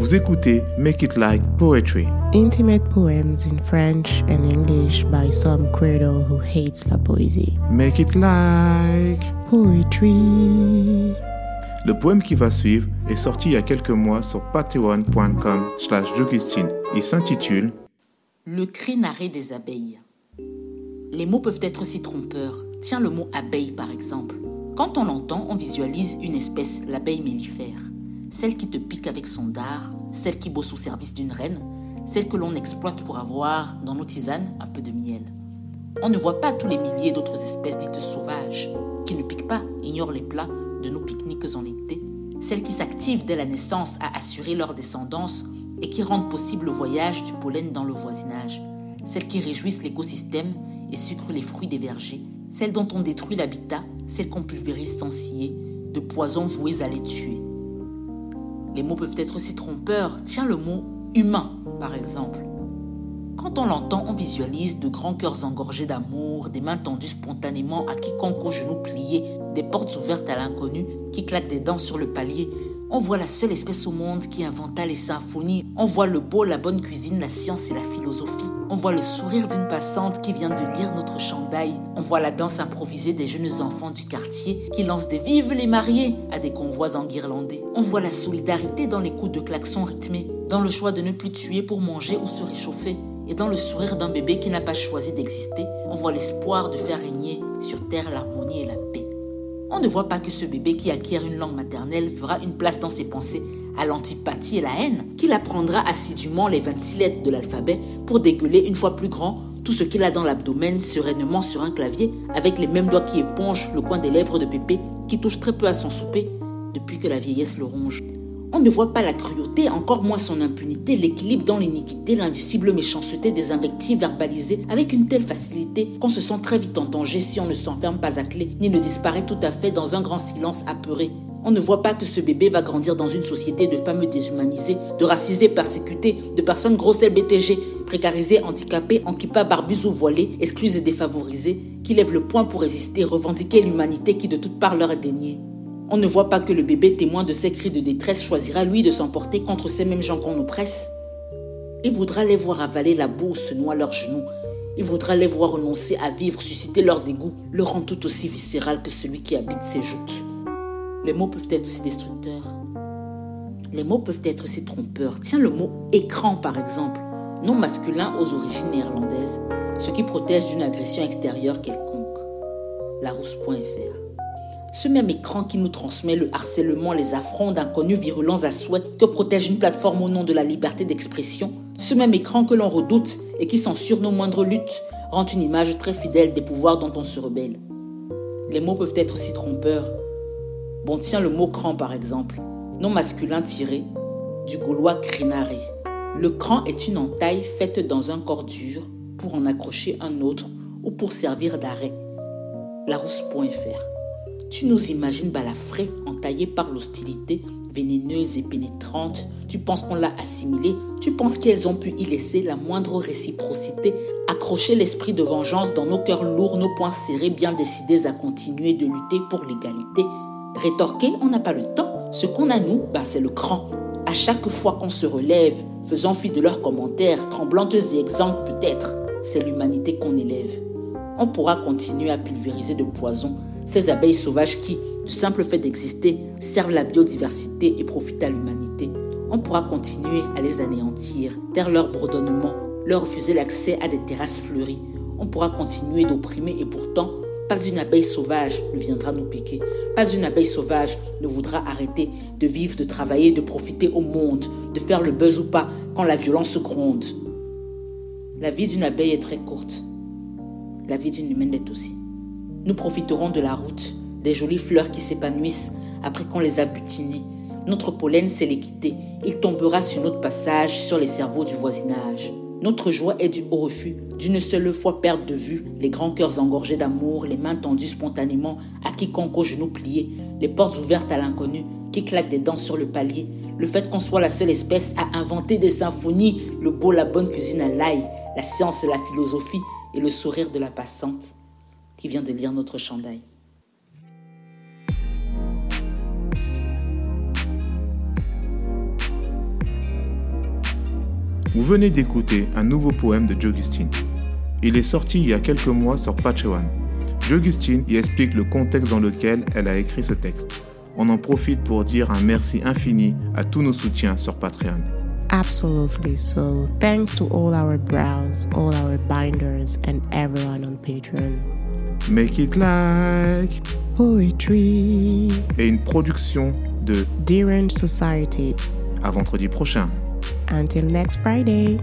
Vous écoutez Make It Like Poetry. Intimate poems in French and English by some credo who hates la poésie. Make It Like Poetry. Le poème qui va suivre est sorti il y a quelques mois sur patreon.com slash Il s'intitule Le cri narré des abeilles. Les mots peuvent être si trompeurs. Tiens le mot abeille par exemple. Quand on l'entend, on visualise une espèce, l'abeille mellifère. Celle qui te pique avec son dard, celle qui bosse au service d'une reine, celle que l'on exploite pour avoir, dans nos tisanes, un peu de miel. On ne voit pas tous les milliers d'autres espèces dites sauvages, qui ne piquent pas, ignorent les plats de nos pique-niques en été, celles qui s'activent dès la naissance à assurer leur descendance et qui rendent possible le voyage du pollen dans le voisinage, celles qui réjouissent l'écosystème et sucrent les fruits des vergers, celles dont on détruit l'habitat, celles qu'on pulvérise sans scier, de poisons voués à les tuer. Les mots peuvent être aussi trompeurs. Tiens le mot humain, par exemple. Quand on l'entend, on visualise de grands cœurs engorgés d'amour, des mains tendues spontanément à quiconque aux genoux pliés, des portes ouvertes à l'inconnu qui claquent des dents sur le palier. On voit la seule espèce au monde qui inventa les symphonies. On voit le beau, la bonne cuisine, la science et la philosophie. On voit le sourire d'une passante qui vient de lire notre chandail. On voit la danse improvisée des jeunes enfants du quartier qui lancent des vives les mariés à des convois enguirlandés. On voit la solidarité dans les coups de klaxon rythmés, dans le choix de ne plus tuer pour manger ou se réchauffer. Et dans le sourire d'un bébé qui n'a pas choisi d'exister, on voit l'espoir de faire régner sur terre l'harmonie et la paix. On ne voit pas que ce bébé qui acquiert une langue maternelle fera une place dans ses pensées à l'antipathie et la haine, qu'il apprendra assidûment les 26 lettres de l'alphabet pour dégueuler une fois plus grand tout ce qu'il a dans l'abdomen sereinement sur un clavier, avec les mêmes doigts qui épongent le coin des lèvres de Pépé, qui touche très peu à son souper depuis que la vieillesse le ronge. On ne voit pas la cruauté, encore moins son impunité, l'équilibre dans l'iniquité, l'indicible méchanceté des invectives verbalisées avec une telle facilité qu'on se sent très vite en danger si on ne s'enferme pas à clé, ni ne disparaît tout à fait dans un grand silence apeuré. On ne voit pas que ce bébé va grandir dans une société de femmes déshumanisées, de racisés persécutés, de personnes grosses BTG, précarisées, handicapées, en kippa, barbus ou voilées, exclues et défavorisées, qui lèvent le poing pour résister, revendiquer l'humanité qui de toutes parts leur est déniée. On ne voit pas que le bébé témoin de ces cris de détresse choisira lui de s'emporter contre ces mêmes gens qu'on oppresse. Il voudra les voir avaler la boue se noie leurs genoux. Il voudra les voir renoncer à vivre, susciter leur dégoût, le rend tout aussi viscéral que celui qui habite ses joutes. Les mots peuvent être si destructeurs. Les mots peuvent être si trompeurs. Tiens le mot écran par exemple, non masculin aux origines néerlandaises, ce qui protège d'une agression extérieure quelconque. Larousse.fr ce même écran qui nous transmet le harcèlement, les affronts d'inconnus virulents à souhait que protège une plateforme au nom de la liberté d'expression, ce même écran que l'on redoute et qui censure nos moindres luttes, rend une image très fidèle des pouvoirs dont on se rebelle. Les mots peuvent être si trompeurs, Bon, tiens le mot cran par exemple, nom masculin tiré du gaulois crinare. Le cran est une entaille faite dans un corps dur pour en accrocher un autre ou pour servir d'arrêt. Larousse.fr Tu nous imagines balafré, entaillé par l'hostilité, vénéneuse et pénétrante. Tu penses qu'on l'a assimilé. Tu penses qu'elles ont pu y laisser la moindre réciprocité, accrocher l'esprit de vengeance dans nos cœurs lourds, nos poings serrés, bien décidés à continuer de lutter pour l'égalité Rétorquer, on n'a pas le temps. Ce qu'on a, nous, bah, c'est le cran. À chaque fois qu'on se relève, faisant fi de leurs commentaires, tremblantes et exemples peut-être, c'est l'humanité qu'on élève. On pourra continuer à pulvériser de poison ces abeilles sauvages qui, du simple fait d'exister, servent la biodiversité et profitent à l'humanité. On pourra continuer à les anéantir, taire leur bourdonnement, leur refuser l'accès à des terrasses fleuries. On pourra continuer d'opprimer et pourtant pas une abeille sauvage ne viendra nous piquer. Pas une abeille sauvage ne voudra arrêter de vivre, de travailler, de profiter au monde, de faire le buzz ou pas quand la violence gronde. La vie d'une abeille est très courte. La vie d'une humaine l'est aussi. Nous profiterons de la route, des jolies fleurs qui s'épanouissent après qu'on les a butinées. Notre pollen, c'est l'équité. Il tombera sur notre passage, sur les cerveaux du voisinage. Notre joie est du au refus, d'une seule fois perdre de vue les grands cœurs engorgés d'amour, les mains tendues spontanément à quiconque aux genoux pliés, les portes ouvertes à l'inconnu qui claquent des dents sur le palier, le fait qu'on soit la seule espèce à inventer des symphonies, le beau, la bonne cuisine à l'ail, la science, la philosophie et le sourire de la passante qui vient de lire notre chandail. Vous venez d'écouter un nouveau poème de Jogustine. Il est sorti il y a quelques mois sur Patreon. Jogustine y explique le contexte dans lequel elle a écrit ce texte. On en profite pour dire un merci infini à tous nos soutiens sur Patreon. Absolutely. So, thanks to all our brows, all our binders, and everyone on Patreon. Make it like Poetry. et une production de Derange Society. à vendredi prochain. Until next Friday.